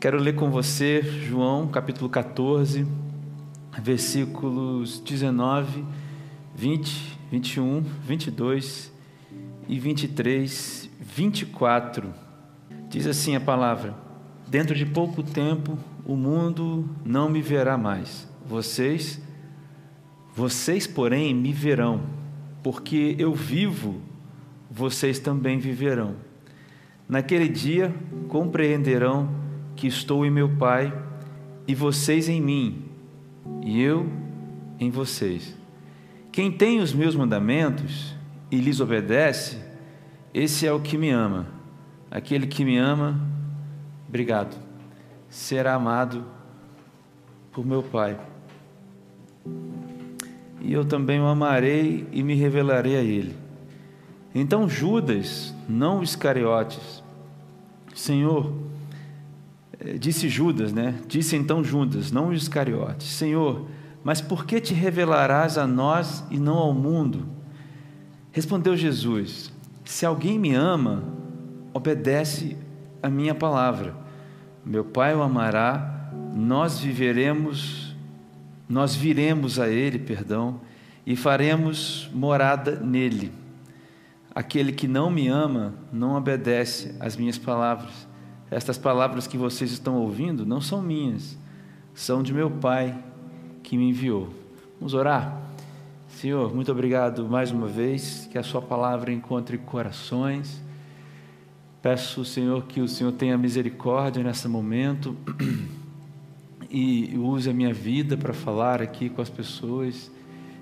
Quero ler com você João capítulo 14, versículos 19, 20, 21, 22 e 23, 24. Diz assim a palavra: Dentro de pouco tempo o mundo não me verá mais. Vocês, vocês, porém, me verão, porque eu vivo, vocês também viverão. Naquele dia compreenderão que estou em meu Pai e vocês em mim, e eu em vocês. Quem tem os meus mandamentos e lhes obedece, esse é o que me ama. Aquele que me ama, obrigado, será amado por meu Pai. E eu também o amarei e me revelarei a ele. Então Judas, não Iscariotes, Senhor, disse Judas, né? Disse então Judas, não os Iscariotes: Senhor, mas por que te revelarás a nós e não ao mundo? Respondeu Jesus: Se alguém me ama, obedece a minha palavra. Meu Pai o amará, nós viveremos, nós viremos a ele, perdão, e faremos morada nele. Aquele que não me ama não obedece às minhas palavras. Estas palavras que vocês estão ouvindo não são minhas, são de meu Pai que me enviou. Vamos orar? Senhor, muito obrigado mais uma vez, que a Sua palavra encontre corações. Peço, Senhor, que o Senhor tenha misericórdia nesse momento e use a minha vida para falar aqui com as pessoas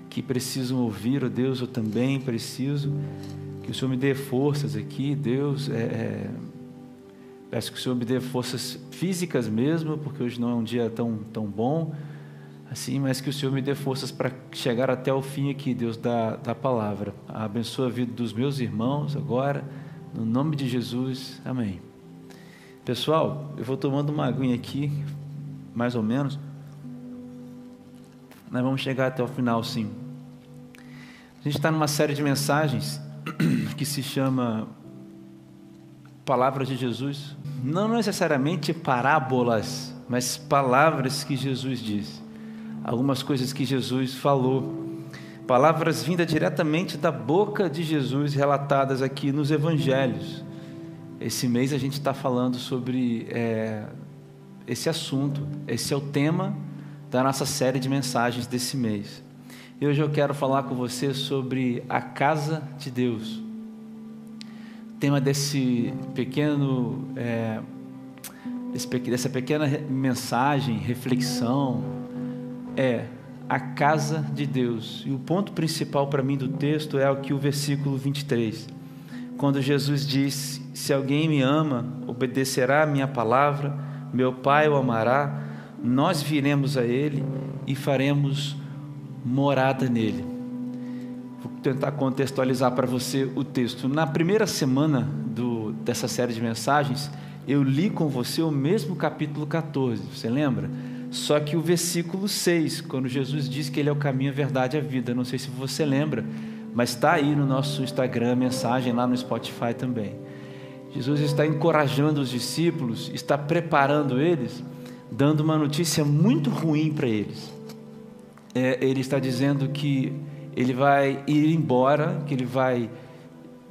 que precisam ouvir, oh Deus, eu também preciso. Que o Senhor me dê forças aqui, Deus. É, é Peço que o Senhor me dê forças físicas mesmo, porque hoje não é um dia tão, tão bom, assim, mas que o Senhor me dê forças para chegar até o fim aqui, Deus, da, da palavra. Abençoa a vida dos meus irmãos agora, no nome de Jesus, amém. Pessoal, eu vou tomando uma aguinha aqui, mais ou menos. Nós vamos chegar até o final, sim. A gente está numa série de mensagens que se chama palavras de Jesus, não necessariamente parábolas, mas palavras que Jesus disse, algumas coisas que Jesus falou, palavras vindas diretamente da boca de Jesus, relatadas aqui nos Evangelhos. Esse mês a gente está falando sobre é, esse assunto, esse é o tema da nossa série de mensagens desse mês. E hoje eu quero falar com você sobre a casa de Deus tema desse pequeno, é, dessa pequena mensagem, reflexão, é a casa de Deus. E o ponto principal para mim do texto é o que o versículo 23, quando Jesus diz: Se alguém me ama, obedecerá a minha palavra, meu Pai o amará, nós viremos a ele e faremos morada nele. Vou tentar contextualizar para você o texto. Na primeira semana do, dessa série de mensagens, eu li com você o mesmo capítulo 14, você lembra? Só que o versículo 6, quando Jesus diz que Ele é o caminho, a verdade e a vida. Não sei se você lembra, mas está aí no nosso Instagram, mensagem lá no Spotify também. Jesus está encorajando os discípulos, está preparando eles, dando uma notícia muito ruim para eles. É, ele está dizendo que ele vai ir embora, que ele vai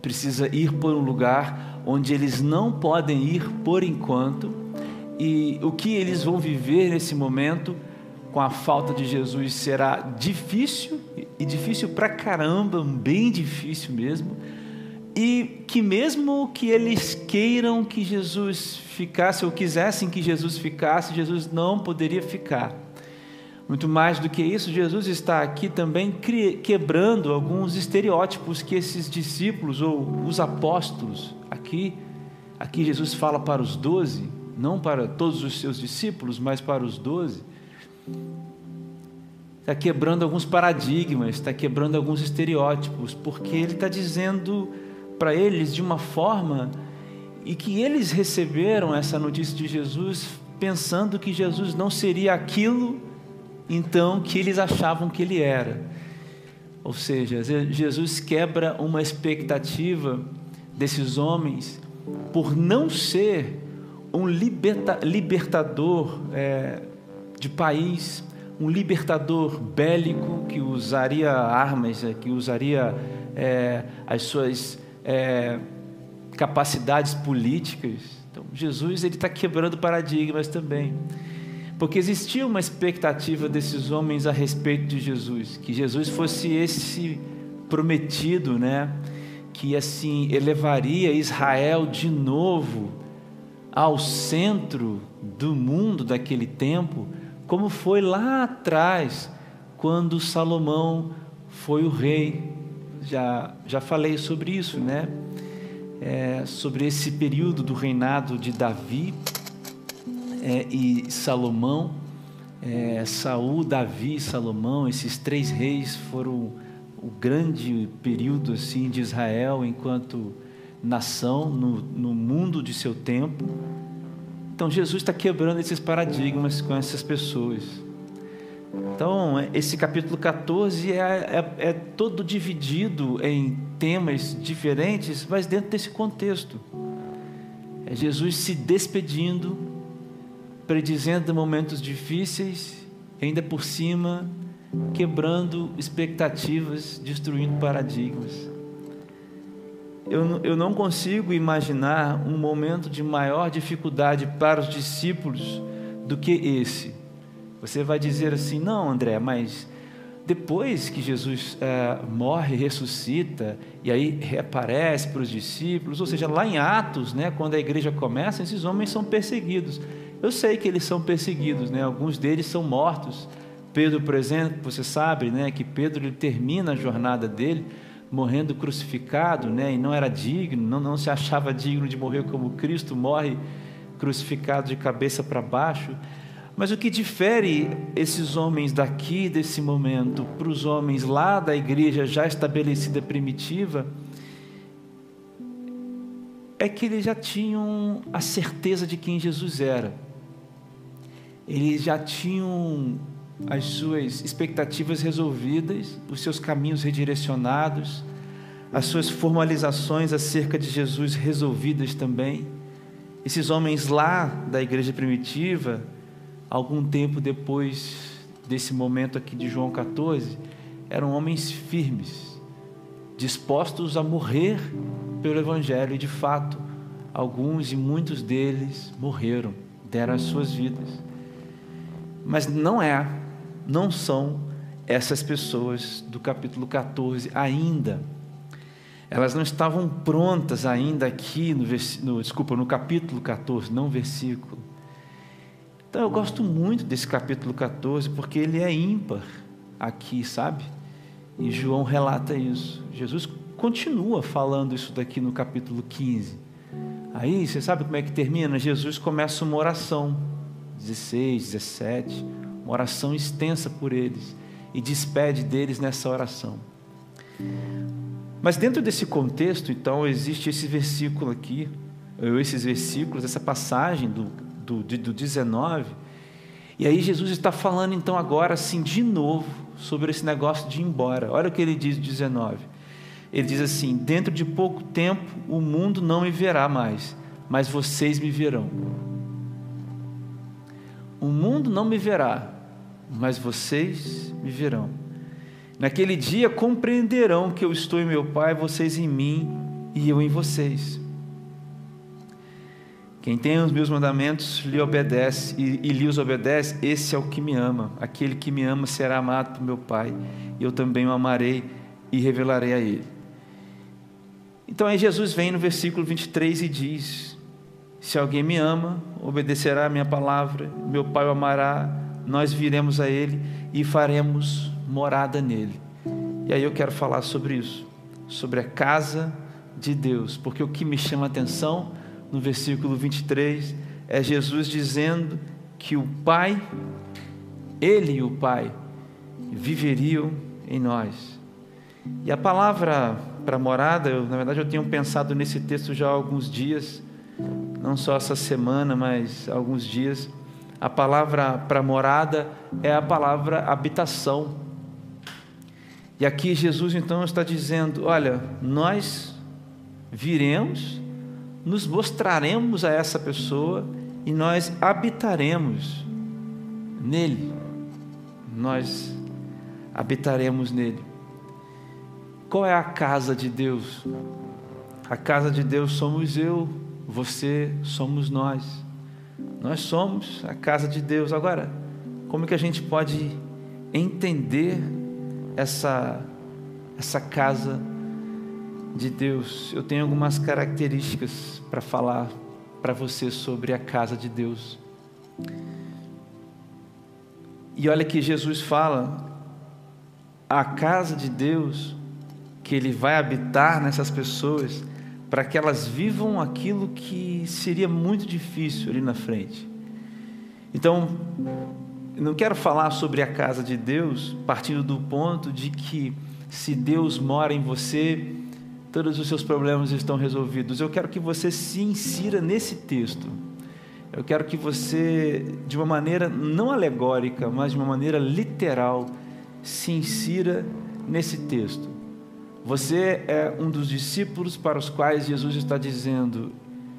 precisa ir por um lugar onde eles não podem ir por enquanto, e o que eles vão viver nesse momento com a falta de Jesus será difícil e difícil pra caramba, bem difícil mesmo. E que mesmo que eles queiram que Jesus ficasse ou quisessem que Jesus ficasse, Jesus não poderia ficar muito mais do que isso, Jesus está aqui também quebrando alguns estereótipos que esses discípulos ou os apóstolos, aqui, aqui Jesus fala para os doze, não para todos os seus discípulos, mas para os doze. Está quebrando alguns paradigmas, está quebrando alguns estereótipos, porque ele está dizendo para eles de uma forma e que eles receberam essa notícia de Jesus pensando que Jesus não seria aquilo então que eles achavam que ele era. Ou seja, Jesus quebra uma expectativa desses homens por não ser um liberta, libertador é, de país, um libertador bélico que usaria armas, é, que usaria é, as suas é, capacidades políticas. Então, Jesus ele está quebrando paradigmas também, porque existia uma expectativa desses homens a respeito de Jesus, que Jesus fosse esse prometido, né? Que assim elevaria Israel de novo ao centro do mundo daquele tempo, como foi lá atrás, quando Salomão foi o rei. Já, já falei sobre isso, né? É, sobre esse período do reinado de Davi é, e Salomão. É, Saul, Davi e Salomão, esses três reis foram o grande período assim de Israel enquanto nação no, no mundo de seu tempo. Então Jesus está quebrando esses paradigmas com essas pessoas. Então, esse capítulo 14 é, é, é, todo dividido em temas diferentes, mas dentro desse contexto. É Jesus se despedindo, predizendo momentos difíceis, ainda por cima, quebrando expectativas, destruindo paradigmas. Eu, eu não consigo imaginar um momento de maior dificuldade para os discípulos do que esse. Você vai dizer assim, não, André, mas depois que Jesus é, morre, ressuscita e aí reaparece para os discípulos, ou seja, lá em Atos, né, quando a igreja começa, esses homens são perseguidos. Eu sei que eles são perseguidos, né? Alguns deles são mortos. Pedro, por exemplo, você sabe, né, que Pedro ele termina a jornada dele morrendo crucificado, né, e não era digno, não, não se achava digno de morrer como Cristo morre crucificado de cabeça para baixo. Mas o que difere esses homens daqui, desse momento, para os homens lá da igreja já estabelecida primitiva, é que eles já tinham a certeza de quem Jesus era. Eles já tinham as suas expectativas resolvidas, os seus caminhos redirecionados, as suas formalizações acerca de Jesus resolvidas também. Esses homens lá da igreja primitiva, algum tempo depois desse momento aqui de João 14, eram homens firmes, dispostos a morrer pelo Evangelho, e de fato, alguns e muitos deles morreram, deram as suas vidas. Mas não é não são essas pessoas do capítulo 14 ainda. Elas não estavam prontas ainda aqui no, no, desculpa, no capítulo 14, não versículo. Então eu gosto muito desse capítulo 14 porque ele é ímpar aqui, sabe? E João relata isso. Jesus continua falando isso daqui no capítulo 15. Aí, você sabe como é que termina? Jesus começa uma oração. 16, 17 uma oração extensa por eles e despede deles nessa oração. Mas dentro desse contexto, então, existe esse versículo aqui, esses versículos, essa passagem do, do, do 19, e aí Jesus está falando então agora assim de novo sobre esse negócio de ir embora. Olha o que ele diz 19. Ele diz assim: Dentro de pouco tempo o mundo não me verá mais, mas vocês me verão. O mundo não me verá, mas vocês me verão. Naquele dia compreenderão que eu estou em meu Pai, vocês em mim e eu em vocês. Quem tem os meus mandamentos lhe obedece e, e lhe os obedece, esse é o que me ama. Aquele que me ama será amado por meu Pai, e eu também o amarei e revelarei a ele. Então aí Jesus vem no versículo 23 e diz: Se alguém me ama, obedecerá a minha palavra, meu Pai o amará nós viremos a Ele e faremos morada nele. E aí eu quero falar sobre isso, sobre a casa de Deus, porque o que me chama a atenção no versículo 23 é Jesus dizendo que o Pai, Ele e o Pai, viveriam em nós. E a palavra para morada, eu, na verdade eu tenho pensado nesse texto já há alguns dias, não só essa semana, mas alguns dias. A palavra para morada é a palavra habitação. E aqui Jesus então está dizendo: olha, nós viremos, nos mostraremos a essa pessoa e nós habitaremos nele. Nós habitaremos nele. Qual é a casa de Deus? A casa de Deus somos eu, você, somos nós. Nós somos a casa de Deus. Agora, como que a gente pode entender essa essa casa de Deus? Eu tenho algumas características para falar para você sobre a casa de Deus. E olha que Jesus fala, a casa de Deus, que Ele vai habitar nessas pessoas, para que elas vivam aquilo que seria muito difícil ali na frente. Então, não quero falar sobre a casa de Deus partindo do ponto de que se Deus mora em você, todos os seus problemas estão resolvidos. Eu quero que você se insira nesse texto. Eu quero que você, de uma maneira não alegórica, mas de uma maneira literal, se insira nesse texto. Você é um dos discípulos para os quais Jesus está dizendo: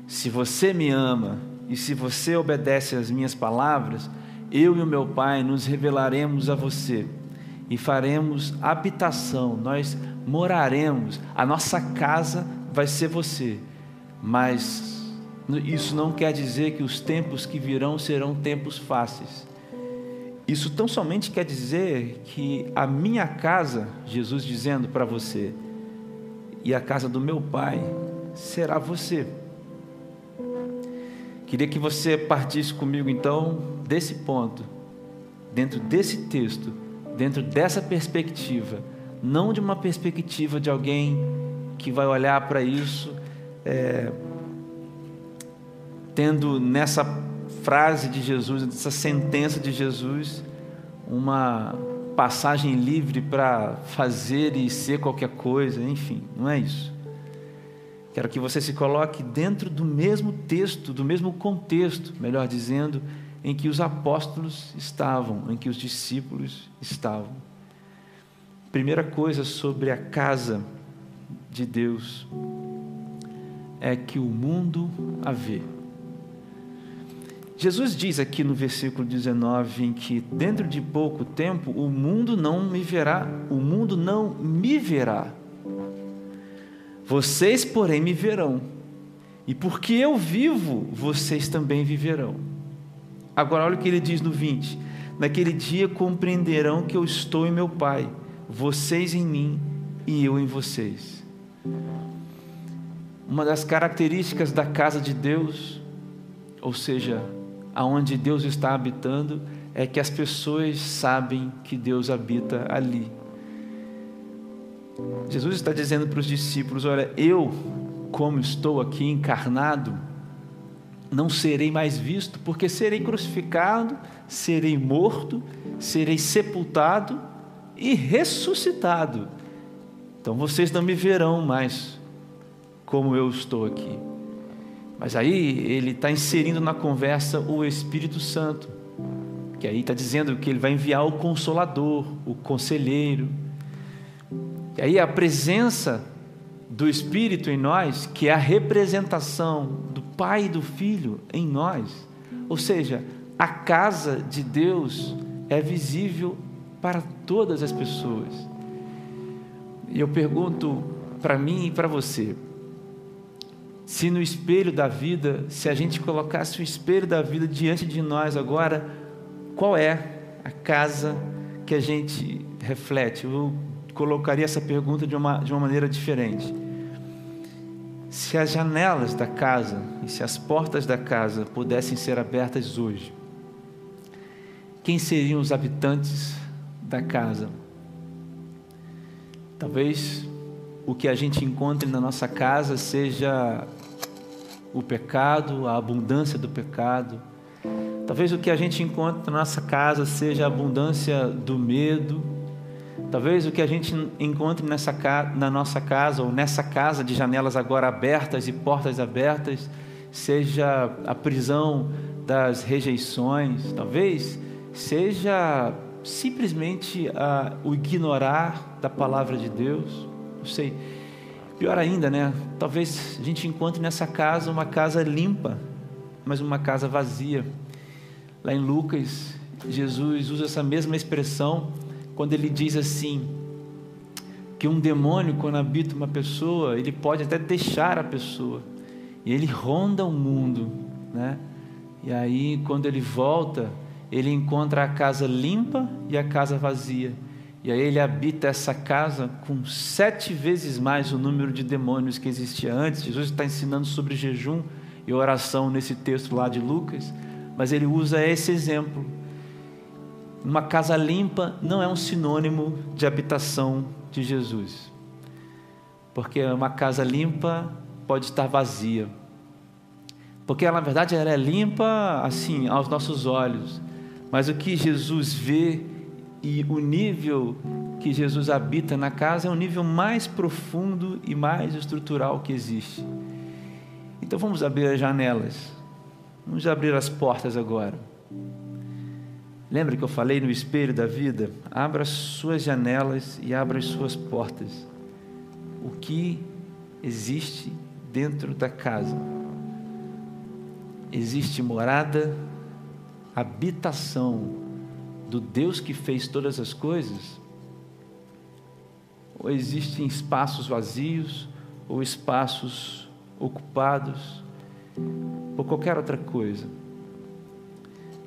se você me ama e se você obedece às minhas palavras, eu e o meu Pai nos revelaremos a você e faremos habitação, nós moraremos, a nossa casa vai ser você. Mas isso não quer dizer que os tempos que virão serão tempos fáceis. Isso tão somente quer dizer que a minha casa, Jesus dizendo para você, e a casa do meu Pai será você. Queria que você partisse comigo então desse ponto, dentro desse texto dentro dessa perspectiva, não de uma perspectiva de alguém que vai olhar para isso, é, tendo nessa frase de Jesus, nessa sentença de Jesus, uma passagem livre para fazer e ser qualquer coisa, enfim, não é isso. Quero que você se coloque dentro do mesmo texto, do mesmo contexto, melhor dizendo, em que os apóstolos estavam, em que os discípulos estavam. Primeira coisa sobre a casa de Deus é que o mundo a vê. Jesus diz aqui no versículo 19 em que dentro de pouco tempo o mundo não me verá, o mundo não me verá. Vocês, porém, me verão. E porque eu vivo, vocês também viverão. Agora, olha o que ele diz no 20: Naquele dia compreenderão que eu estou em meu Pai, vocês em mim e eu em vocês. Uma das características da casa de Deus, ou seja, aonde Deus está habitando, é que as pessoas sabem que Deus habita ali. Jesus está dizendo para os discípulos: Olha, eu, como estou aqui encarnado, não serei mais visto, porque serei crucificado, serei morto, serei sepultado e ressuscitado. Então vocês não me verão mais como eu estou aqui. Mas aí ele está inserindo na conversa o Espírito Santo, que aí está dizendo que ele vai enviar o Consolador, o Conselheiro. E aí a presença do Espírito em nós, que é a representação do Pai e do Filho em nós. Ou seja, a casa de Deus é visível para todas as pessoas. E eu pergunto para mim e para você: se no espelho da vida, se a gente colocasse o espelho da vida diante de nós agora, qual é a casa que a gente reflete? Eu colocaria essa pergunta de uma, de uma maneira diferente. Se as janelas da casa e se as portas da casa pudessem ser abertas hoje, quem seriam os habitantes da casa? Talvez o que a gente encontre na nossa casa seja o pecado, a abundância do pecado. Talvez o que a gente encontre na nossa casa seja a abundância do medo, Talvez o que a gente encontre nessa, na nossa casa, ou nessa casa de janelas agora abertas e portas abertas, seja a prisão das rejeições, talvez seja simplesmente a, o ignorar da palavra de Deus. Não sei. Pior ainda, né? Talvez a gente encontre nessa casa uma casa limpa, mas uma casa vazia. Lá em Lucas, Jesus usa essa mesma expressão quando ele diz assim: que um demônio, quando habita uma pessoa, ele pode até deixar a pessoa, e ele ronda o mundo, né? E aí, quando ele volta, ele encontra a casa limpa e a casa vazia. E aí ele habita essa casa com sete vezes mais o número de demônios que existia antes. Jesus está ensinando sobre jejum e oração nesse texto lá de Lucas, mas ele usa esse exemplo. Uma casa limpa não é um sinônimo de habitação de Jesus, porque uma casa limpa pode estar vazia, porque na verdade ela é limpa assim aos nossos olhos, mas o que Jesus vê e o nível que Jesus habita na casa é um nível mais profundo e mais estrutural que existe. Então vamos abrir as janelas, vamos abrir as portas agora. Lembra que eu falei no espelho da vida? Abra as suas janelas e abra as suas portas. O que existe dentro da casa? Existe morada, habitação do Deus que fez todas as coisas? Ou existem espaços vazios ou espaços ocupados por qualquer outra coisa?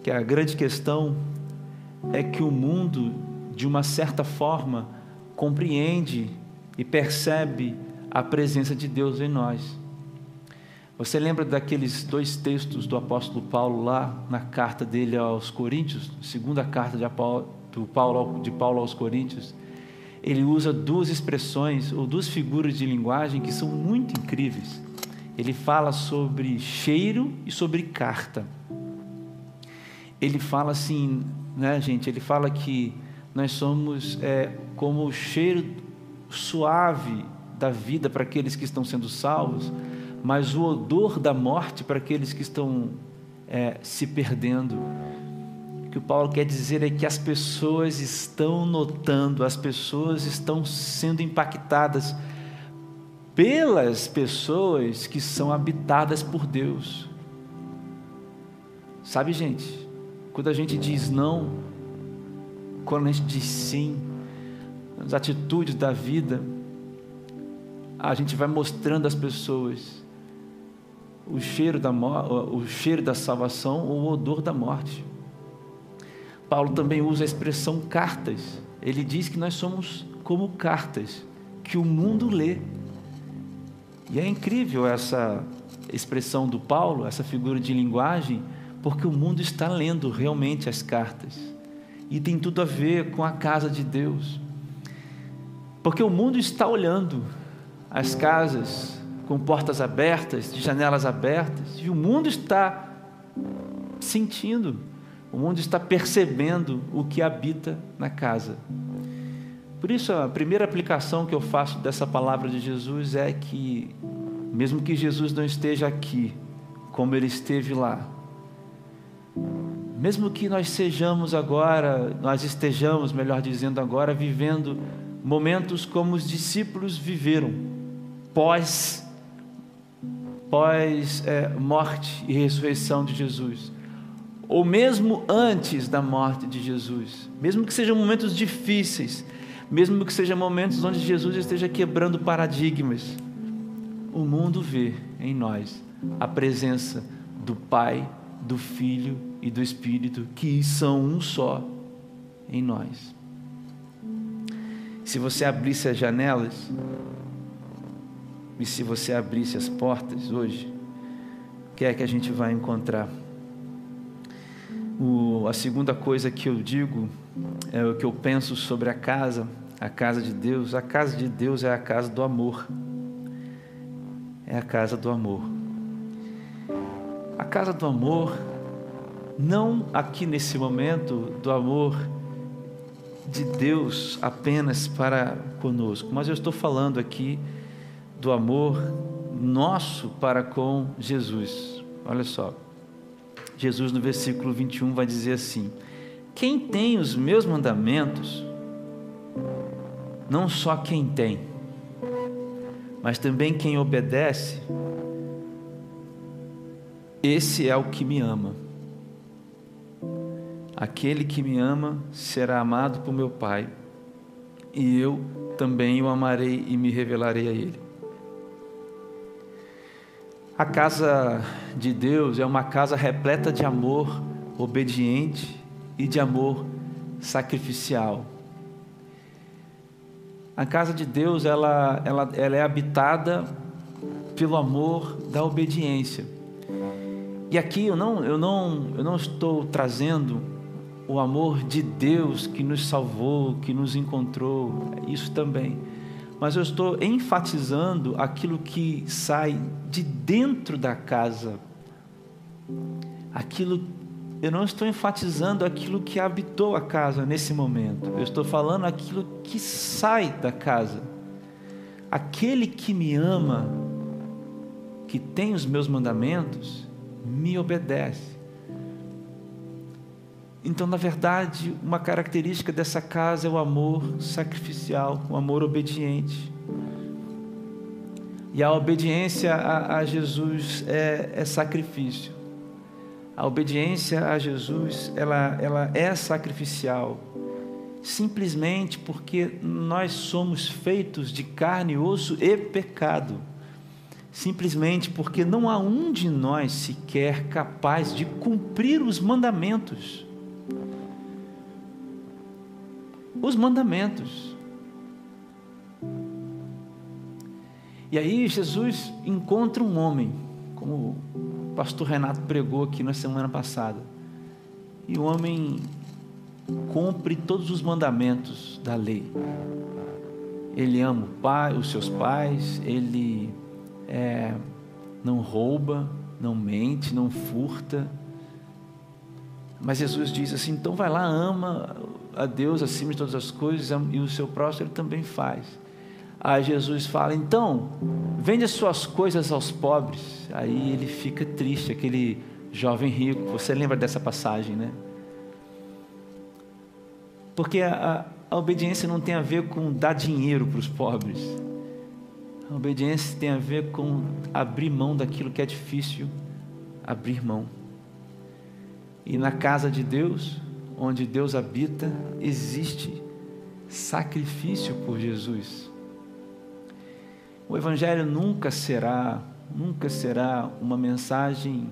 Que a grande questão é que o mundo, de uma certa forma, compreende e percebe a presença de Deus em nós. Você lembra daqueles dois textos do apóstolo Paulo lá na carta dele aos Coríntios, segunda carta de Paulo, de Paulo aos Coríntios? Ele usa duas expressões ou duas figuras de linguagem que são muito incríveis. Ele fala sobre cheiro e sobre carta. Ele fala assim, né, gente? Ele fala que nós somos é, como o cheiro suave da vida para aqueles que estão sendo salvos mas o odor da morte para aqueles que estão é, se perdendo. O que o Paulo quer dizer é que as pessoas estão notando, as pessoas estão sendo impactadas pelas pessoas que são habitadas por Deus. Sabe, gente, quando a gente diz não, quando a gente diz sim, nas atitudes da vida, a gente vai mostrando às pessoas o cheiro da, o cheiro da salvação ou o odor da morte. Paulo também usa a expressão cartas. Ele diz que nós somos como cartas que o mundo lê. E é incrível essa expressão do Paulo, essa figura de linguagem, porque o mundo está lendo realmente as cartas. E tem tudo a ver com a casa de Deus. Porque o mundo está olhando as casas com portas abertas, de janelas abertas, e o mundo está sentindo, o mundo está percebendo o que habita na casa. Por isso, a primeira aplicação que eu faço dessa palavra de Jesus é que, mesmo que Jesus não esteja aqui, como ele esteve lá, mesmo que nós sejamos agora, nós estejamos, melhor dizendo agora, vivendo momentos como os discípulos viveram, pós pós é, morte e ressurreição de Jesus, ou mesmo antes da morte de Jesus, mesmo que sejam momentos difíceis, mesmo que sejam momentos onde Jesus esteja quebrando paradigmas, o mundo vê em nós a presença do Pai, do Filho e do Espírito, que são um só em nós. Se você abrisse as janelas, e se você abrisse as portas hoje, o que é que a gente vai encontrar? O, a segunda coisa que eu digo, é o que eu penso sobre a casa, a casa de Deus. A casa de Deus é a casa do amor. É a casa do amor. A casa do amor, não aqui nesse momento do amor de Deus apenas para conosco, mas eu estou falando aqui do amor nosso para com Jesus. Olha só. Jesus no versículo 21 vai dizer assim: Quem tem os meus mandamentos, não só quem tem, mas também quem obedece, Esse é o que me ama. Aquele que me ama será amado por meu Pai, e eu também o amarei e me revelarei a ele. A casa de Deus é uma casa repleta de amor obediente e de amor sacrificial. A casa de Deus ela, ela, ela é habitada pelo amor da obediência. E aqui eu não, eu não, eu não estou trazendo o amor de Deus que nos salvou, que nos encontrou, isso também mas eu estou enfatizando aquilo que sai de dentro da casa. Aquilo eu não estou enfatizando aquilo que habitou a casa nesse momento. Eu estou falando aquilo que sai da casa. Aquele que me ama, que tem os meus mandamentos, me obedece. Então, na verdade, uma característica dessa casa é o amor sacrificial, o amor obediente. E a obediência a, a Jesus é, é, sacrifício. A obediência a Jesus, ela, ela é sacrificial, simplesmente porque nós somos feitos de carne, osso e pecado. Simplesmente porque não há um de nós sequer capaz de cumprir os mandamentos os mandamentos. E aí Jesus encontra um homem, como o pastor Renato pregou aqui na semana passada. E o homem cumpre todos os mandamentos da lei. Ele ama o pai, os seus pais, ele é, não rouba, não mente, não furta. Mas Jesus diz assim: então vai lá, ama a Deus acima de todas as coisas e o seu próximo ele também faz. Aí Jesus fala: então, vende as suas coisas aos pobres. Aí ele fica triste, aquele jovem rico. Você lembra dessa passagem, né? Porque a, a obediência não tem a ver com dar dinheiro para os pobres. A obediência tem a ver com abrir mão daquilo que é difícil abrir mão. E na casa de Deus, onde Deus habita, existe sacrifício por Jesus. O Evangelho nunca será, nunca será uma mensagem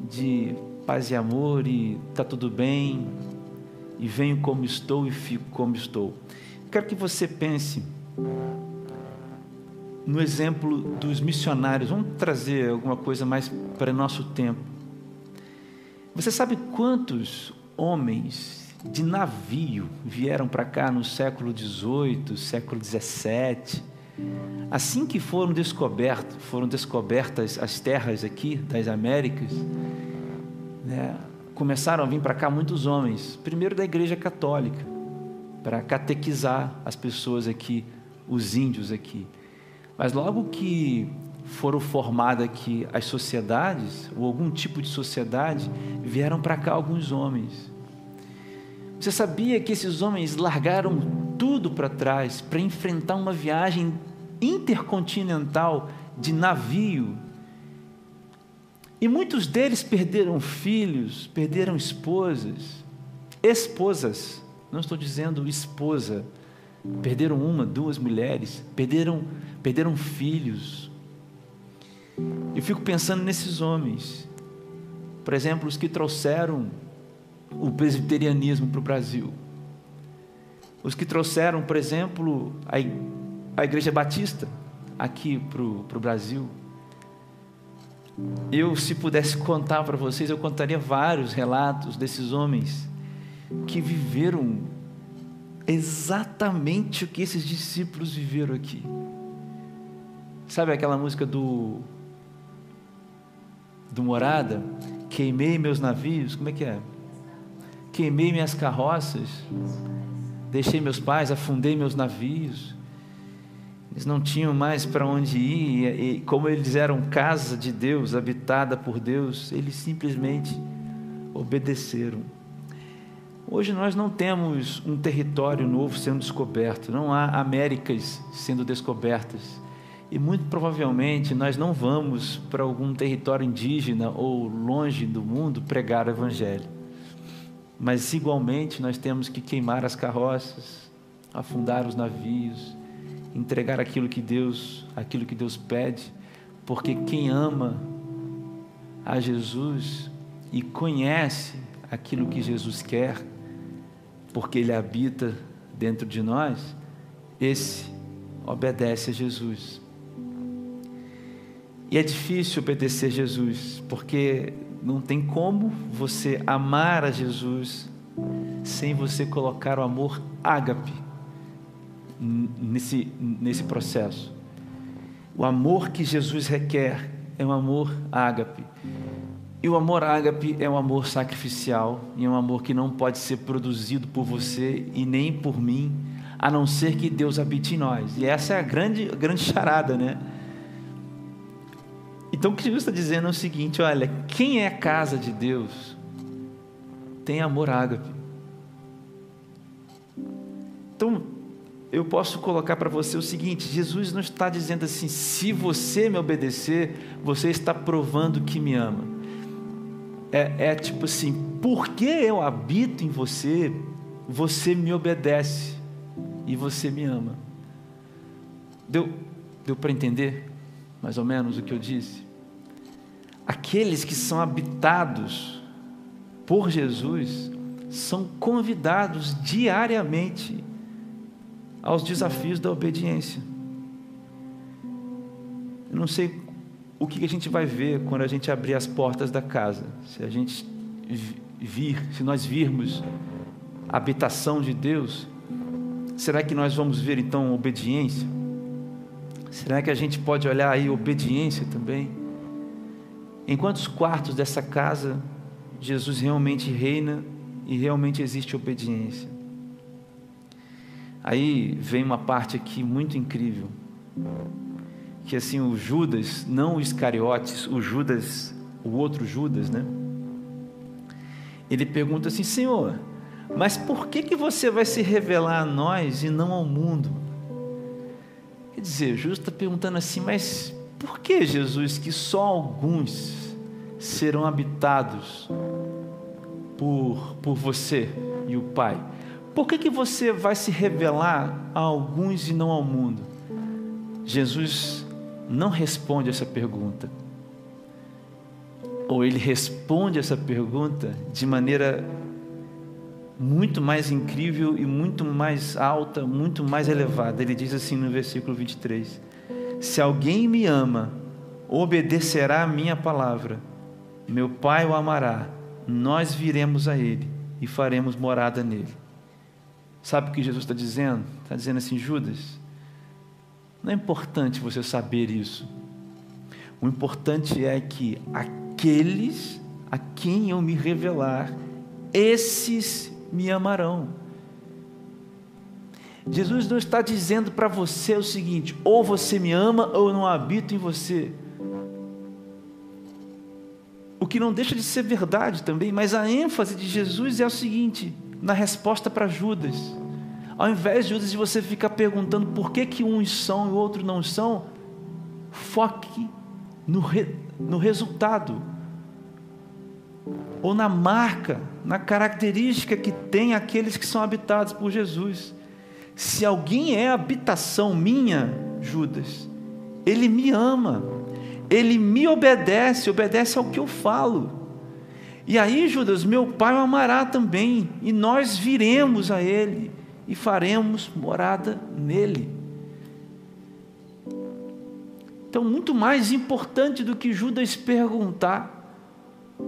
de paz e amor e está tudo bem, e venho como estou e fico como estou. Quero que você pense no exemplo dos missionários. Vamos trazer alguma coisa mais para nosso tempo. Você sabe quantos homens de navio vieram para cá no século XVIII, século XVII. Assim que foram descobertos, foram descobertas as terras aqui das Américas, né, começaram a vir para cá muitos homens, primeiro da Igreja Católica, para catequizar as pessoas aqui, os índios aqui. Mas logo que foram formadas aqui as sociedades, ou algum tipo de sociedade, vieram para cá alguns homens. Você sabia que esses homens largaram tudo para trás para enfrentar uma viagem intercontinental de navio? E muitos deles perderam filhos, perderam esposas, esposas, não estou dizendo esposa, perderam uma, duas mulheres, perderam, perderam filhos, eu fico pensando nesses homens, por exemplo, os que trouxeram o presbiterianismo para o Brasil, os que trouxeram, por exemplo, a, Igreja Batista aqui para o Brasil. Eu, se pudesse contar para vocês, eu contaria vários relatos desses homens que viveram exatamente o que esses discípulos viveram aqui. Sabe aquela música do do Morada, queimei meus navios, como é que é? Queimei minhas carroças, deixei meus pais, afundei meus navios. Eles não tinham mais para onde ir, e como eles eram casa de Deus, habitada por Deus, eles simplesmente obedeceram. Hoje nós não temos um território novo sendo descoberto, não há Américas sendo descobertas. E muito provavelmente nós não vamos para algum território indígena ou longe do mundo pregar o Evangelho. Mas igualmente nós temos que queimar as carroças, afundar os navios, entregar aquilo que Deus, aquilo que Deus pede, porque quem ama a Jesus e conhece aquilo que Jesus quer, porque ele habita dentro de nós, esse obedece a Jesus. E é difícil obedecer Jesus, porque não tem como você amar a Jesus sem você colocar o amor ágape nesse, nesse processo. O amor que Jesus requer é um amor ágape. E o amor ágape é um amor sacrificial, e é um amor que não pode ser produzido por você e nem por mim, a não ser que Deus habite em nós. E essa é a grande, a grande charada, né? Então o que Jesus está dizendo é o seguinte: olha, quem é a casa de Deus tem amor ágape. Então, eu posso colocar para você o seguinte: Jesus não está dizendo assim, se você me obedecer, você está provando que me ama. É, é tipo assim, porque eu habito em você, você me obedece e você me ama. Deu, deu para entender? mais ou menos o que eu disse. Aqueles que são habitados por Jesus são convidados diariamente aos desafios da obediência. Eu não sei o que a gente vai ver quando a gente abrir as portas da casa. Se a gente vir, se nós virmos a habitação de Deus, será que nós vamos ver então obediência? Será que a gente pode olhar aí obediência também? Em quantos quartos dessa casa Jesus realmente reina e realmente existe obediência? Aí vem uma parte aqui muito incrível, que assim o Judas, não o Iscariotes, o Judas, o outro Judas, né? Ele pergunta assim: Senhor, mas por que que você vai se revelar a nós e não ao mundo? Quer dizer, Jesus está perguntando assim, mas por que, Jesus, que só alguns serão habitados por, por você e o Pai? Por que, que você vai se revelar a alguns e não ao mundo? Jesus não responde essa pergunta. Ou ele responde essa pergunta de maneira muito mais incrível e muito mais alta, muito mais elevada. Ele diz assim no versículo 23: Se alguém me ama, obedecerá a minha palavra, meu Pai o amará, nós viremos a ele e faremos morada nele. Sabe o que Jesus está dizendo? Está dizendo assim, Judas, não é importante você saber isso. O importante é que aqueles a quem eu me revelar, esses me amarão. Jesus não está dizendo para você o seguinte: ou você me ama ou eu não habito em você. O que não deixa de ser verdade também, mas a ênfase de Jesus é o seguinte: na resposta para Judas. Ao invés de Judas de você ficar perguntando por que, que uns são e outros não são, foque no, re, no resultado ou na marca, na característica que tem aqueles que são habitados por Jesus. Se alguém é habitação minha, Judas, ele me ama, ele me obedece, obedece ao que eu falo. E aí, Judas, meu pai o amará também, e nós viremos a ele e faremos morada nele. Então, muito mais importante do que Judas perguntar,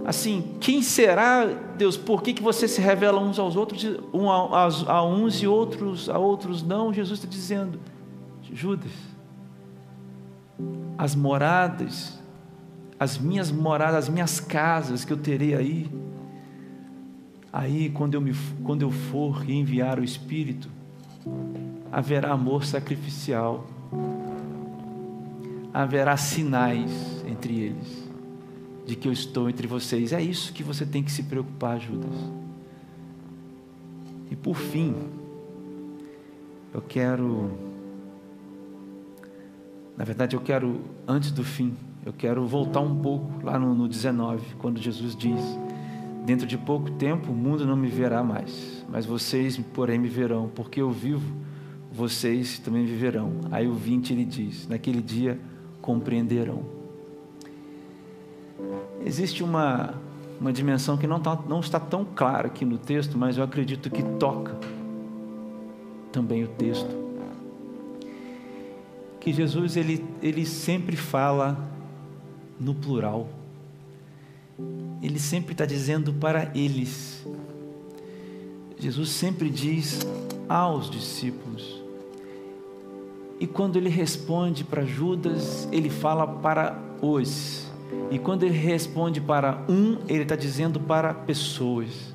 assim, quem será, Deus, por que, que você se revela uns aos outros, um a, a, a uns e outros a outros não? Jesus está dizendo, Judas, as moradas, as minhas moradas, as minhas casas que eu terei aí, aí quando eu, me, quando eu for enviar o Espírito, haverá amor sacrificial, haverá sinais entre eles de que eu estou entre vocês. É isso que você tem que se preocupar, Judas. E por fim, eu quero Na verdade, eu quero, antes do fim, eu quero voltar um pouco lá no, no 19, quando Jesus diz: Dentro de pouco tempo o mundo não me verá mais, mas vocês, porém, me verão, porque eu vivo, vocês também viverão. Aí o 20 ele diz: Naquele dia compreenderão. Existe uma, uma dimensão que não, tá, não está tão clara aqui no texto, mas eu acredito que toca também o texto que Jesus ele, ele sempre fala no plural. Ele sempre está dizendo para eles. Jesus sempre diz aos discípulos. E quando ele responde para Judas, ele fala para os. E quando ele responde para um, ele está dizendo para pessoas.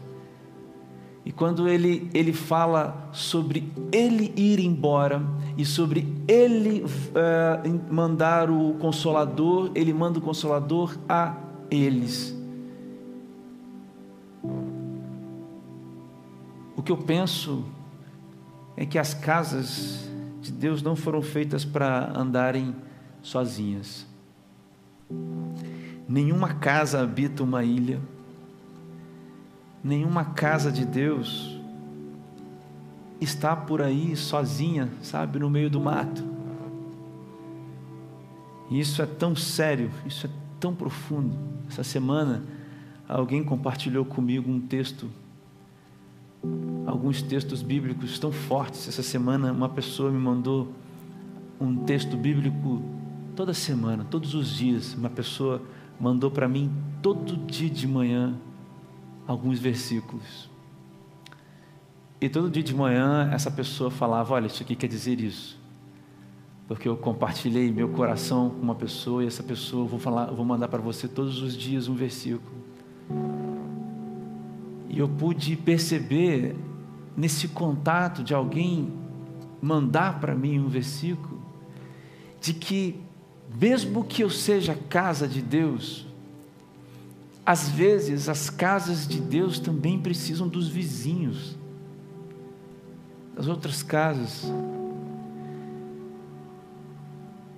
E quando ele, ele fala sobre ele ir embora e sobre ele uh, mandar o consolador, ele manda o consolador a eles. O que eu penso é que as casas de Deus não foram feitas para andarem sozinhas. Nenhuma casa habita uma ilha Nenhuma casa de Deus está por aí sozinha, sabe, no meio do mato. E isso é tão sério, isso é tão profundo. Essa semana, alguém compartilhou comigo um texto, alguns textos bíblicos tão fortes. Essa semana, uma pessoa me mandou um texto bíblico toda semana, todos os dias. Uma pessoa mandou para mim todo dia de manhã alguns versículos. E todo dia de manhã essa pessoa falava: Olha, isso aqui quer dizer isso. Porque eu compartilhei meu coração com uma pessoa e essa pessoa, eu vou, falar, eu vou mandar para você todos os dias um versículo. E eu pude perceber nesse contato de alguém mandar para mim um versículo, de que, mesmo que eu seja casa de Deus, às vezes, as casas de Deus também precisam dos vizinhos, das outras casas.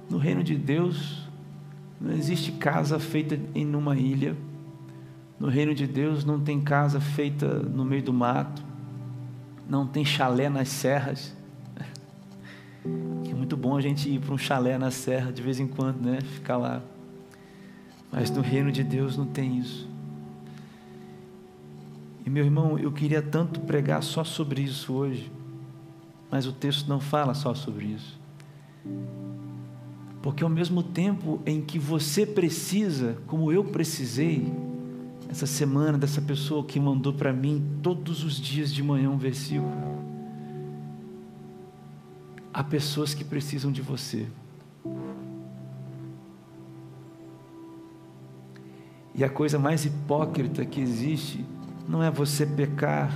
No reino de Deus, não existe casa feita em uma ilha. No reino de Deus não tem casa feita no meio do mato. Não tem chalé nas serras. É muito bom a gente ir para um chalé na serra de vez em quando, né? Ficar lá. Mas no reino de Deus não tem isso. E meu irmão, eu queria tanto pregar só sobre isso hoje, mas o texto não fala só sobre isso. Porque ao mesmo tempo em que você precisa, como eu precisei, essa semana dessa pessoa que mandou para mim todos os dias de manhã um versículo, há pessoas que precisam de você. E a coisa mais hipócrita que existe não é você pecar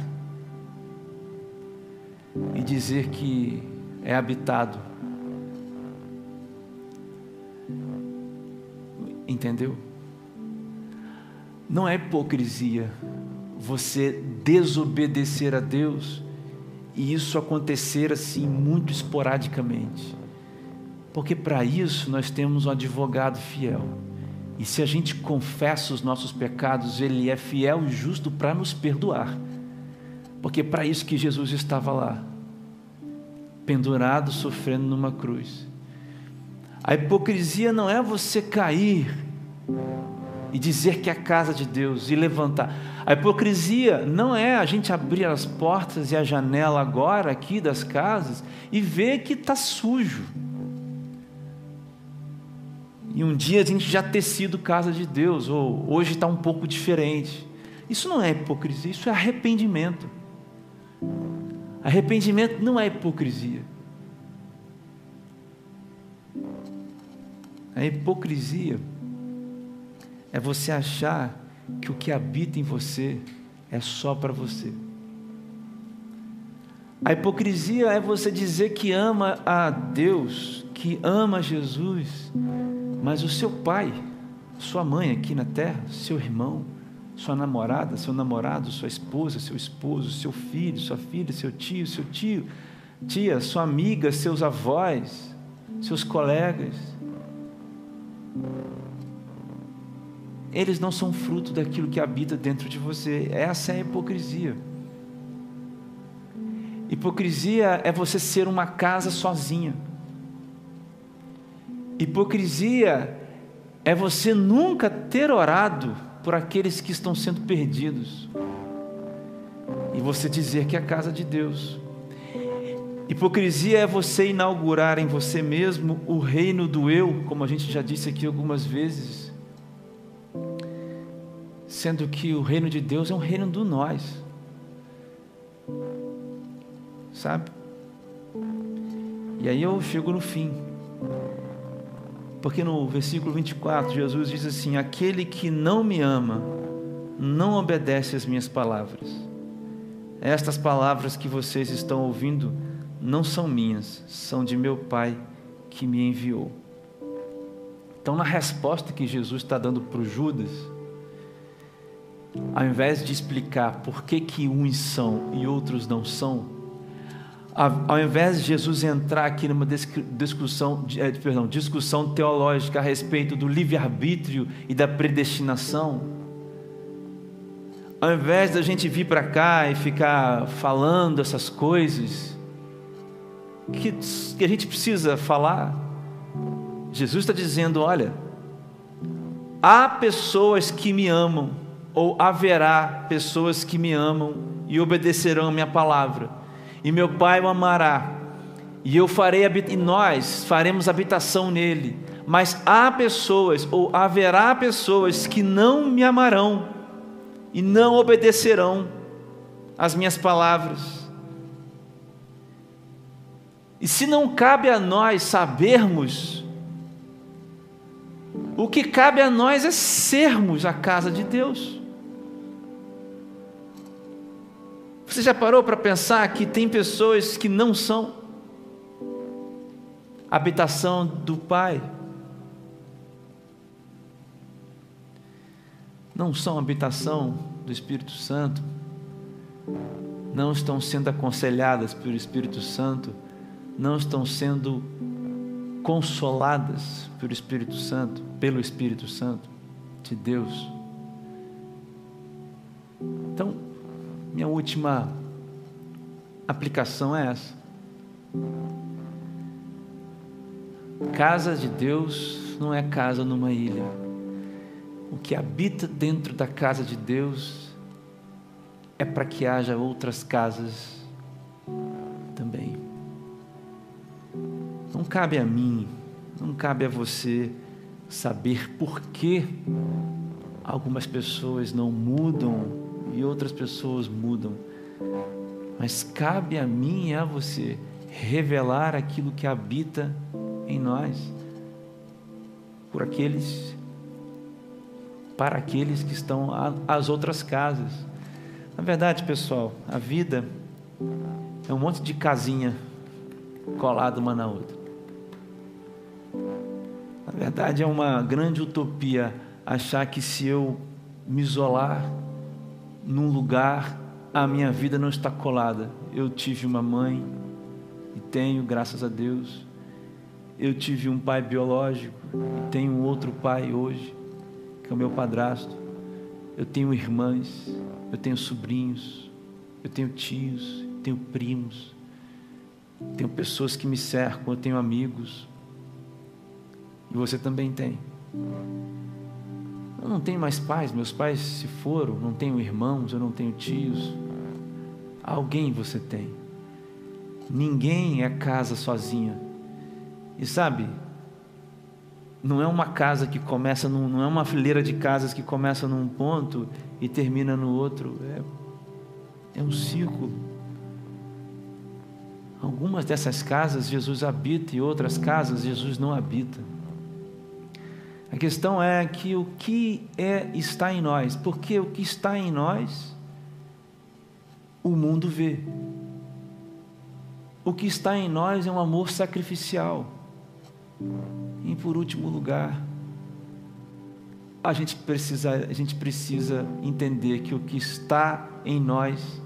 e dizer que é habitado. Entendeu? Não é hipocrisia você desobedecer a Deus e isso acontecer assim muito esporadicamente. Porque para isso nós temos um advogado fiel. E se a gente confessa os nossos pecados, Ele é fiel e justo para nos perdoar. Porque para isso que Jesus estava lá, pendurado, sofrendo numa cruz. A hipocrisia não é você cair e dizer que é a casa de Deus e levantar. A hipocrisia não é a gente abrir as portas e a janela agora aqui das casas e ver que está sujo e um dia a gente já ter sido casa de Deus, ou hoje está um pouco diferente. Isso não é hipocrisia, isso é arrependimento. Arrependimento não é hipocrisia. A hipocrisia é você achar que o que habita em você é só para você. A hipocrisia é você dizer que ama a Deus, que ama Jesus, mas o seu pai, sua mãe aqui na terra, seu irmão, sua namorada, seu namorado, sua esposa, seu esposo, seu filho, sua filha, seu tio, seu tio, tia, sua amiga, seus avós, seus colegas, eles não são fruto daquilo que habita dentro de você. Essa é a hipocrisia. Hipocrisia é você ser uma casa sozinha. Hipocrisia é você nunca ter orado por aqueles que estão sendo perdidos. E você dizer que é a casa de Deus. Hipocrisia é você inaugurar em você mesmo o reino do eu, como a gente já disse aqui algumas vezes, sendo que o reino de Deus é um reino do nós, sabe? E aí eu chego no fim, porque no versículo 24 Jesus diz assim: Aquele que não me ama, não obedece às minhas palavras. Estas palavras que vocês estão ouvindo, não são minhas, são de meu Pai que me enviou. Então, na resposta que Jesus está dando para o Judas, ao invés de explicar por que, que uns são e outros não são, ao invés de Jesus entrar aqui numa discussão, eh, perdão, discussão teológica a respeito do livre-arbítrio e da predestinação, ao invés da gente vir para cá e ficar falando essas coisas, que, que a gente precisa falar. Jesus está dizendo: olha, há pessoas que me amam, ou haverá pessoas que me amam e obedecerão a minha palavra, e meu Pai o amará, e eu farei e nós faremos habitação nele. Mas há pessoas, ou haverá pessoas que não me amarão e não obedecerão às minhas palavras. E se não cabe a nós sabermos, o que cabe a nós é sermos a casa de Deus. Você já parou para pensar que tem pessoas que não são habitação do Pai? Não são habitação do Espírito Santo? Não estão sendo aconselhadas pelo Espírito Santo? não estão sendo consoladas pelo Espírito Santo, pelo Espírito Santo de Deus. Então, minha última aplicação é essa. Casa de Deus não é casa numa ilha. O que habita dentro da casa de Deus é para que haja outras casas também. Não cabe a mim, não cabe a você saber por que algumas pessoas não mudam e outras pessoas mudam. Mas cabe a mim e a você revelar aquilo que habita em nós por aqueles para aqueles que estão às outras casas. Na verdade, pessoal, a vida é um monte de casinha colada uma na outra. Na verdade, é uma grande utopia achar que se eu me isolar num lugar, a minha vida não está colada. Eu tive uma mãe e tenho, graças a Deus. Eu tive um pai biológico e tenho um outro pai hoje, que é o meu padrasto. Eu tenho irmãs, eu tenho sobrinhos, eu tenho tios, tenho primos, tenho pessoas que me cercam, eu tenho amigos. E você também tem. Eu não tenho mais pais, meus pais se foram, não tenho irmãos, eu não tenho tios. Alguém você tem. Ninguém é casa sozinha. E sabe, não é uma casa que começa num, não é uma fileira de casas que começa num ponto e termina no outro. É, é um círculo. Algumas dessas casas Jesus habita e outras casas Jesus não habita. A questão é que o que é está em nós, porque o que está em nós o mundo vê. O que está em nós é um amor sacrificial. E por último lugar, a gente precisa, a gente precisa entender que o que está em nós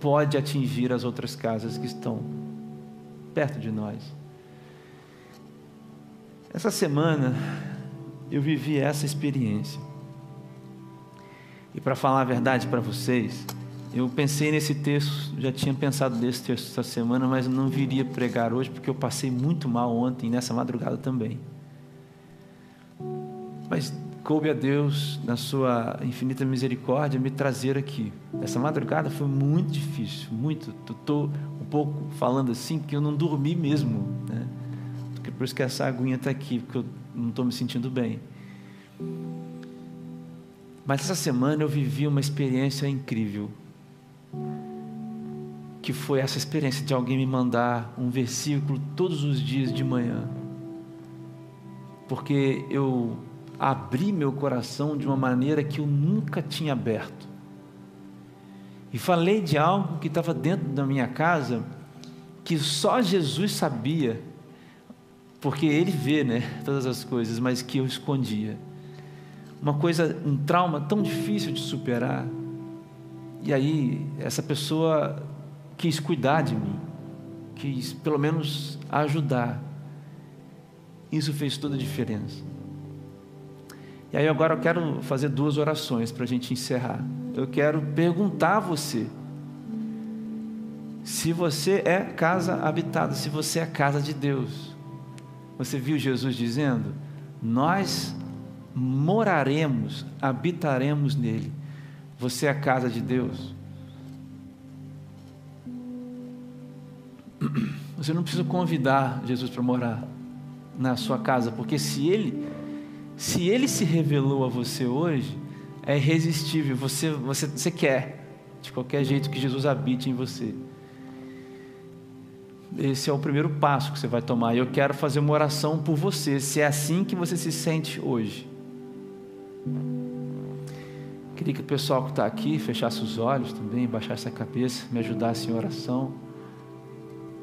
pode atingir as outras casas que estão perto de nós. Essa semana eu vivi essa experiência. E para falar a verdade para vocês, eu pensei nesse texto, já tinha pensado nesse texto essa semana, mas não viria pregar hoje porque eu passei muito mal ontem, nessa madrugada também. Mas coube a Deus, na sua infinita misericórdia, me trazer aqui. Essa madrugada foi muito difícil, muito. Estou um pouco falando assim que eu não dormi mesmo, né? Por isso que essa aguinha está aqui, porque eu não estou me sentindo bem. Mas essa semana eu vivi uma experiência incrível. Que foi essa experiência de alguém me mandar um versículo todos os dias de manhã. Porque eu abri meu coração de uma maneira que eu nunca tinha aberto. E falei de algo que estava dentro da minha casa, que só Jesus sabia, porque Ele vê, né, todas as coisas, mas que eu escondia. Uma coisa, um trauma tão difícil de superar. E aí, essa pessoa quis cuidar de mim, quis pelo menos ajudar. Isso fez toda a diferença. E aí agora eu quero fazer duas orações para a gente encerrar. Eu quero perguntar a você se você é casa habitada, se você é casa de Deus. Você viu Jesus dizendo: Nós moraremos, habitaremos nele. Você é a casa de Deus. Você não precisa convidar Jesus para morar na sua casa, porque se ele se ele se revelou a você hoje, é irresistível. Você, você, você quer, de qualquer jeito, que Jesus habite em você. Esse é o primeiro passo que você vai tomar. E eu quero fazer uma oração por você, se é assim que você se sente hoje. Queria que o pessoal que está aqui fechasse os olhos também, baixasse a cabeça, me ajudasse em oração.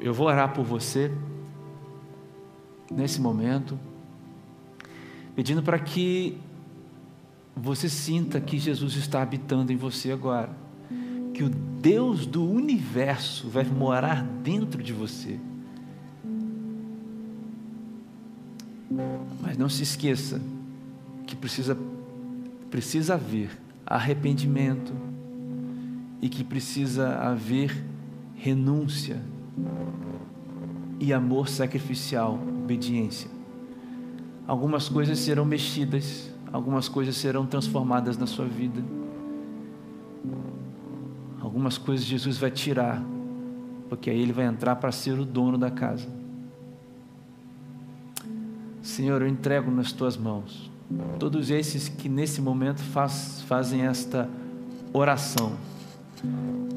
Eu vou orar por você nesse momento pedindo para que você sinta que Jesus está habitando em você agora, que o Deus do universo vai morar dentro de você. Mas não se esqueça que precisa precisa haver arrependimento e que precisa haver renúncia e amor sacrificial, obediência. Algumas coisas serão mexidas, algumas coisas serão transformadas na sua vida. Algumas coisas Jesus vai tirar, porque aí ele vai entrar para ser o dono da casa. Senhor, eu entrego nas tuas mãos todos esses que nesse momento faz, fazem esta oração.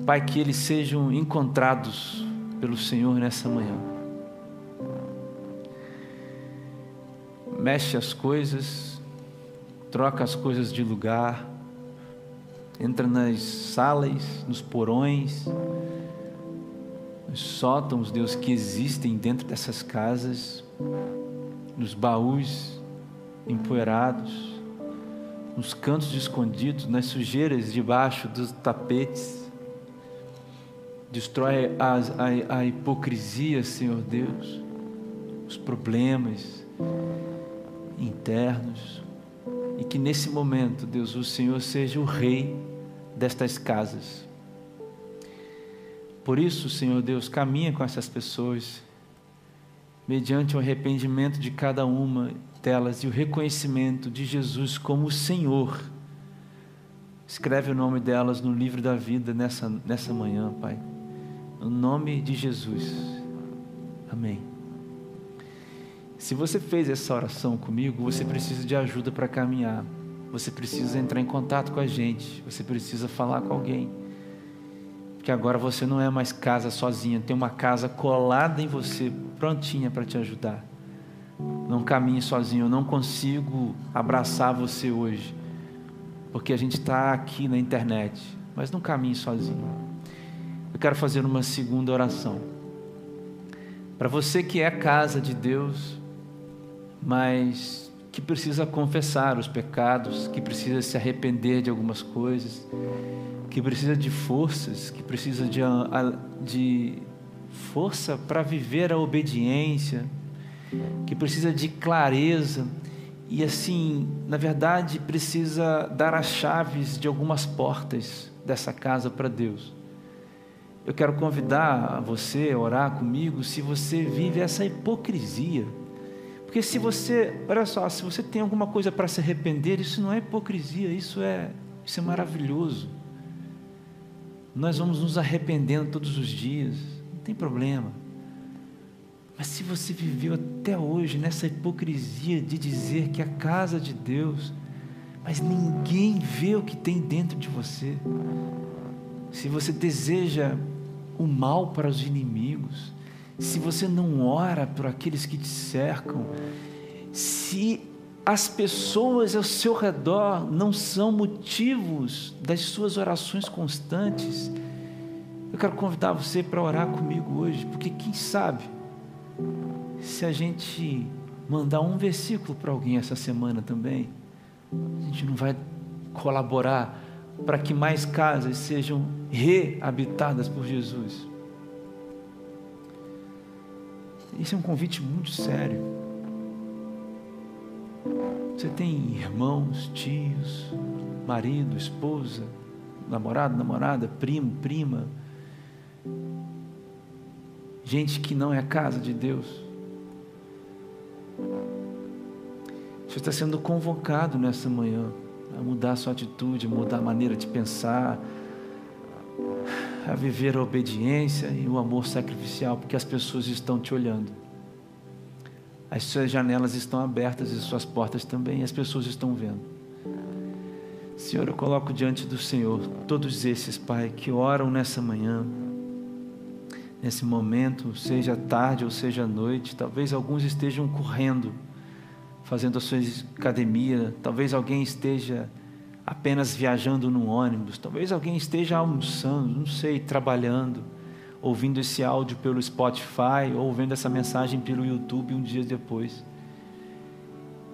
Pai, que eles sejam encontrados pelo Senhor nessa manhã. mexe as coisas, troca as coisas de lugar, entra nas salas, nos porões, nos sótãos, Deus, que existem dentro dessas casas, nos baús empoeirados, nos cantos escondidos, nas sujeiras debaixo dos tapetes. Destrói a, a, a hipocrisia, Senhor Deus, os problemas internos. E que nesse momento, Deus, o Senhor seja o rei destas casas. Por isso, Senhor Deus, caminha com essas pessoas, mediante o arrependimento de cada uma delas e o reconhecimento de Jesus como Senhor. Escreve o nome delas no livro da vida nessa, nessa manhã, Pai. No nome de Jesus. Amém. Se você fez essa oração comigo, você precisa de ajuda para caminhar. Você precisa entrar em contato com a gente. Você precisa falar com alguém. Porque agora você não é mais casa sozinha, tem uma casa colada em você, prontinha para te ajudar. Não caminhe sozinho, eu não consigo abraçar você hoje, porque a gente está aqui na internet, mas não caminhe sozinho. Eu quero fazer uma segunda oração. Para você que é casa de Deus, mas que precisa confessar os pecados, que precisa se arrepender de algumas coisas, que precisa de forças, que precisa de, de força para viver a obediência, que precisa de clareza e assim, na verdade, precisa dar as chaves de algumas portas dessa casa para Deus. Eu quero convidar você a orar comigo se você vive essa hipocrisia. Porque se você, olha só, se você tem alguma coisa para se arrepender, isso não é hipocrisia, isso é, isso é maravilhoso. Nós vamos nos arrependendo todos os dias, não tem problema. Mas se você viveu até hoje nessa hipocrisia de dizer que a casa de Deus, mas ninguém vê o que tem dentro de você, se você deseja o mal para os inimigos, se você não ora por aqueles que te cercam, se as pessoas ao seu redor não são motivos das suas orações constantes, eu quero convidar você para orar comigo hoje, porque quem sabe, se a gente mandar um versículo para alguém essa semana também, a gente não vai colaborar para que mais casas sejam reabitadas por Jesus. Esse é um convite muito sério. Você tem irmãos, tios, marido, esposa, namorado, namorada, primo, prima, gente que não é a casa de Deus. Você está sendo convocado nessa manhã a mudar a sua atitude, a mudar a maneira de pensar, a viver a obediência e o amor sacrificial, porque as pessoas estão te olhando. As suas janelas estão abertas e suas portas também, e as pessoas estão vendo. Senhor, eu coloco diante do Senhor todos esses, Pai, que oram nessa manhã, nesse momento, seja tarde ou seja noite, talvez alguns estejam correndo fazendo a sua academia, talvez alguém esteja apenas viajando no ônibus, talvez alguém esteja almoçando, não sei, trabalhando, ouvindo esse áudio pelo Spotify ou vendo essa mensagem pelo YouTube um dia depois.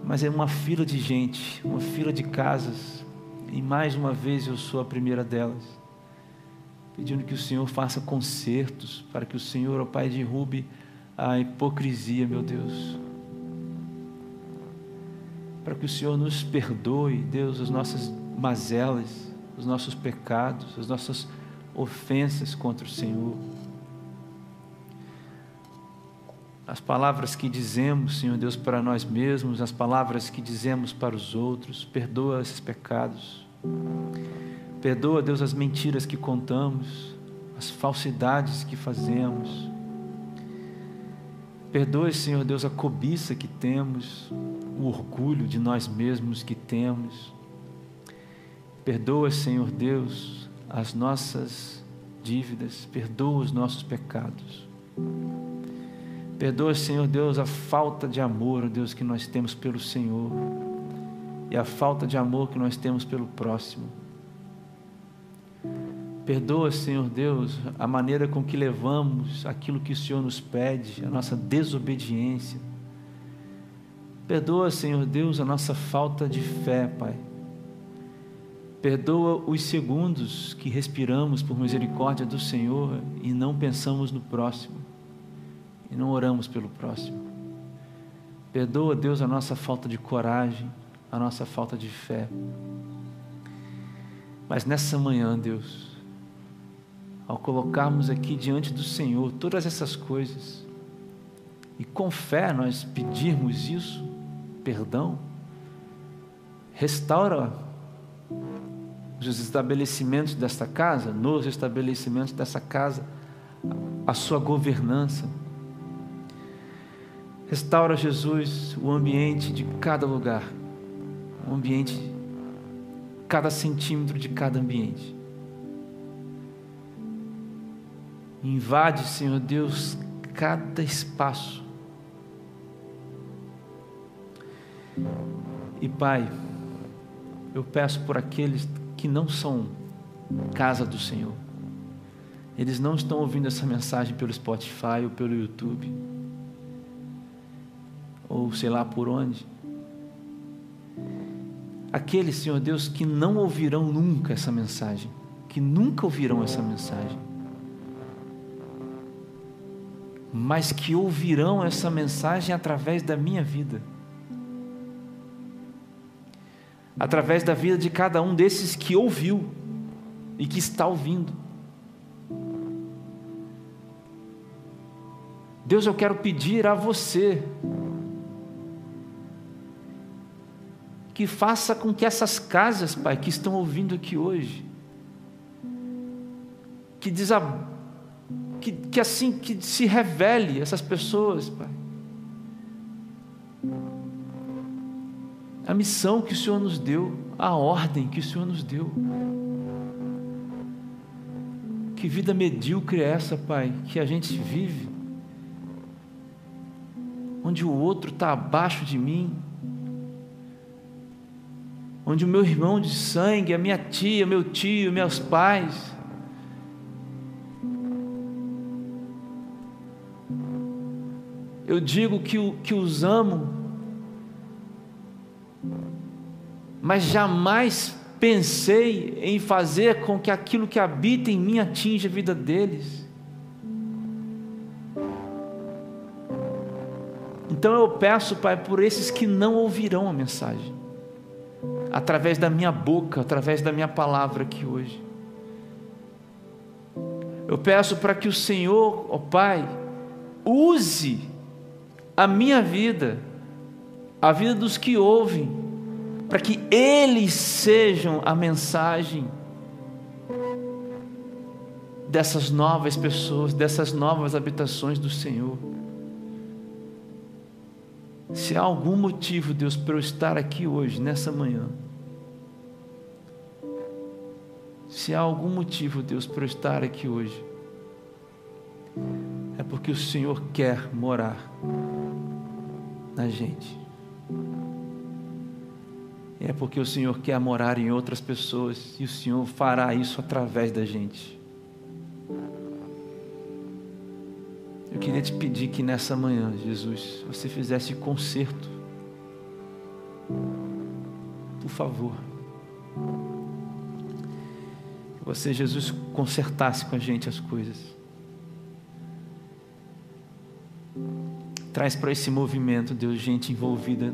Mas é uma fila de gente, uma fila de casas, e mais uma vez eu sou a primeira delas, pedindo que o Senhor faça concertos, para que o Senhor, ó Pai, derrube a hipocrisia, meu Deus para que o Senhor nos perdoe, Deus, as nossas mazelas, os nossos pecados, as nossas ofensas contra o Senhor. As palavras que dizemos, Senhor Deus, para nós mesmos, as palavras que dizemos para os outros, perdoa esses pecados. Perdoa, Deus, as mentiras que contamos, as falsidades que fazemos. Perdoe, Senhor Deus, a cobiça que temos, o orgulho de nós mesmos que temos. Perdoa, Senhor Deus, as nossas dívidas, perdoa os nossos pecados. Perdoa, Senhor Deus, a falta de amor, Deus, que nós temos pelo Senhor e a falta de amor que nós temos pelo próximo. Perdoa, Senhor Deus, a maneira com que levamos aquilo que o Senhor nos pede, a nossa desobediência Perdoa, Senhor Deus, a nossa falta de fé, Pai. Perdoa os segundos que respiramos por misericórdia do Senhor e não pensamos no próximo, e não oramos pelo próximo. Perdoa, Deus, a nossa falta de coragem, a nossa falta de fé. Mas nessa manhã, Deus, ao colocarmos aqui diante do Senhor todas essas coisas, e com fé nós pedirmos isso, perdão, restaura os estabelecimentos desta casa, nos estabelecimentos dessa casa, a sua governança. Restaura, Jesus, o ambiente de cada lugar, o ambiente, cada centímetro de cada ambiente. Invade, Senhor Deus, cada espaço E Pai, eu peço por aqueles que não são casa do Senhor. Eles não estão ouvindo essa mensagem pelo Spotify ou pelo YouTube. Ou sei lá por onde. Aqueles, Senhor Deus, que não ouvirão nunca essa mensagem, que nunca ouvirão essa mensagem, mas que ouvirão essa mensagem através da minha vida através da vida de cada um desses que ouviu e que está ouvindo. Deus, eu quero pedir a você que faça com que essas casas, Pai, que estão ouvindo aqui hoje, que, desab... que, que assim, que se revele essas pessoas, Pai. A missão que o Senhor nos deu, a ordem que o Senhor nos deu. Que vida medíocre é essa, Pai, que a gente vive, onde o outro está abaixo de mim, onde o meu irmão de sangue, a minha tia, meu tio, meus pais, eu digo que, que os amo, mas jamais pensei em fazer com que aquilo que habita em mim atinja a vida deles. Então eu peço, Pai, por esses que não ouvirão a mensagem através da minha boca, através da minha palavra aqui hoje. Eu peço para que o Senhor, ó Pai, use a minha vida, a vida dos que ouvem, para que eles sejam a mensagem dessas novas pessoas, dessas novas habitações do Senhor. Se há algum motivo, Deus, para eu estar aqui hoje, nessa manhã, se há algum motivo, Deus, para eu estar aqui hoje, é porque o Senhor quer morar na gente. É porque o Senhor quer morar em outras pessoas e o Senhor fará isso através da gente. Eu queria te pedir que nessa manhã, Jesus, você fizesse conserto. Por favor. Que você, Jesus, consertasse com a gente as coisas. Traz para esse movimento, Deus, gente envolvida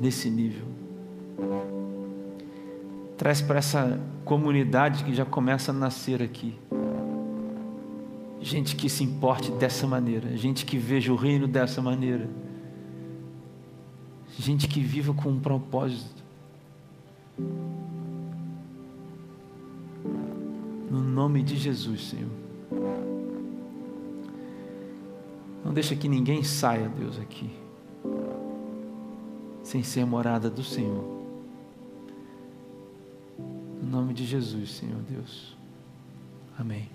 nesse nível. Traz para essa comunidade que já começa a nascer aqui gente que se importe dessa maneira, gente que veja o reino dessa maneira, gente que viva com um propósito. No nome de Jesus, Senhor. Não deixa que ninguém saia, Deus, aqui, sem ser morada do Senhor. No nome de Jesus, Senhor Deus. Amém.